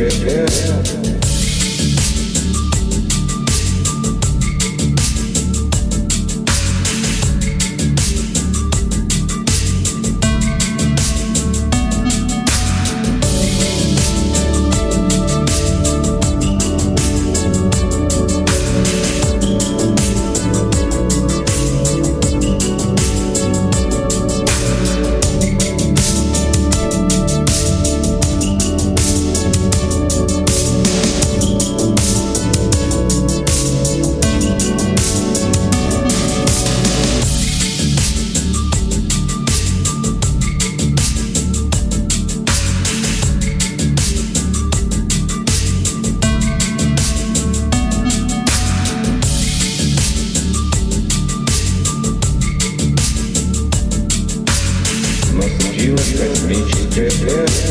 yeah, yeah. Yeah.